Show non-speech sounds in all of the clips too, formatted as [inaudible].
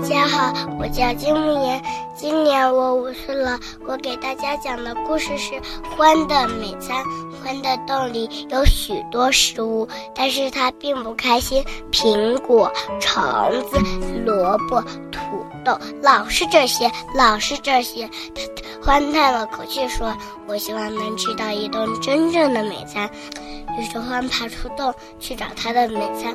大家好，我叫金木言，今年我五岁了。我给大家讲的故事是《獾的美餐》。獾的洞里有许多食物，但是它并不开心。苹果、橙子、萝卜、土豆，老是这些，老是这些。[laughs] 獾叹了口气说：“我希望能吃到一顿真正的美餐。”于是獾爬出洞去找他的美餐。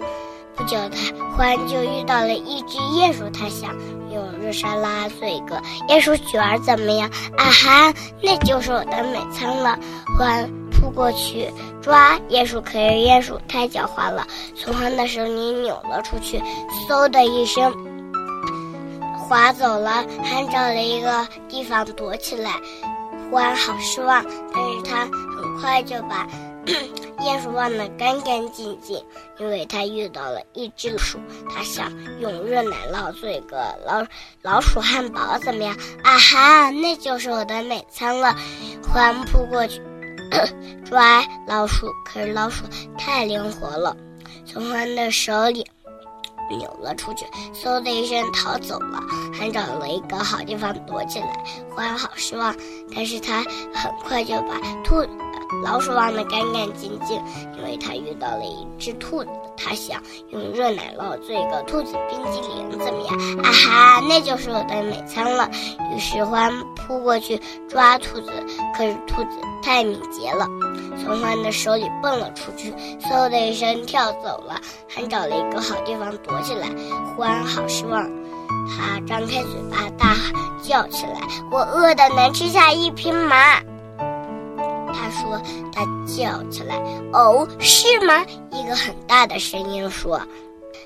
不久，他忽然就遇到了一只鼹鼠。他想用热沙拉做一个鼹鼠卷儿，怎么样？啊哈，那就是我的美餐了！獾扑过去抓鼹鼠，可是鼹鼠太狡猾了，从獾的手里扭了出去，嗖的一声滑走了。还找了一个地方躲起来。獾好失望，但是他很快就把。鼹鼠忘得干干净净，因为他遇到了一只鼠。他想用热奶酪做一个老老鼠汉堡，怎么样？啊哈，那就是我的美餐了！獾扑过去 [coughs] 抓老鼠，可是老鼠太灵活了，从獾的手里扭了出去，嗖的一声逃走了，还找了一个好地方躲起来。獾好失望，但是他很快就把兔。老鼠忘得干干净净，因为他遇到了一只兔子。他想用热奶酪做一个兔子冰激凌，怎么样？啊哈，那就是我的美餐了。于是獾扑过去抓兔子，可是兔子太敏捷了，从獾的手里蹦了出去，嗖的一声跳走了，还找了一个好地方躲起来。獾好失望，他张开嘴巴大叫起来：“我饿得能吃下一匹马。”：“叫起来，哦，是吗？”一个很大的声音说：“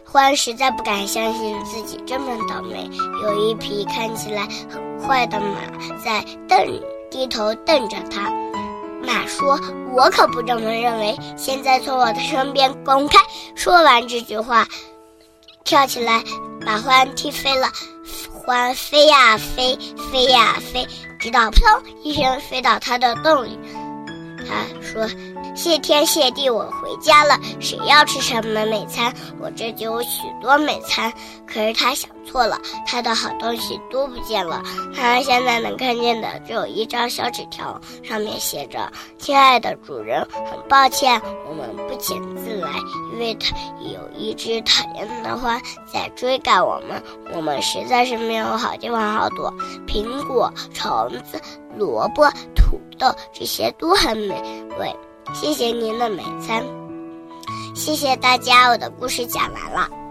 獾实在不敢相信自己这么倒霉。有一匹看起来很快的马在瞪，低头瞪着他。马说：‘我可不这么认为。’现在从我的身边滚开！”说完这句话，跳起来把獾踢飞了。獾飞呀飞，飞呀飞，直到砰一声飞到他的洞里。他说：“谢天谢地，我回家了。谁要吃什么美餐？我这就有许多美餐。”可是他想错了，他的好东西都不见了。他现在能看见的只有一张小纸条，上面写着：“亲爱的主人，很抱歉，我们不请自来，因为他有一只讨厌的花在追赶我们。我们实在是没有好地方好躲。苹果、橙子、萝卜、土。”豆这些都很美味，谢谢您的美餐，谢谢大家，我的故事讲完了。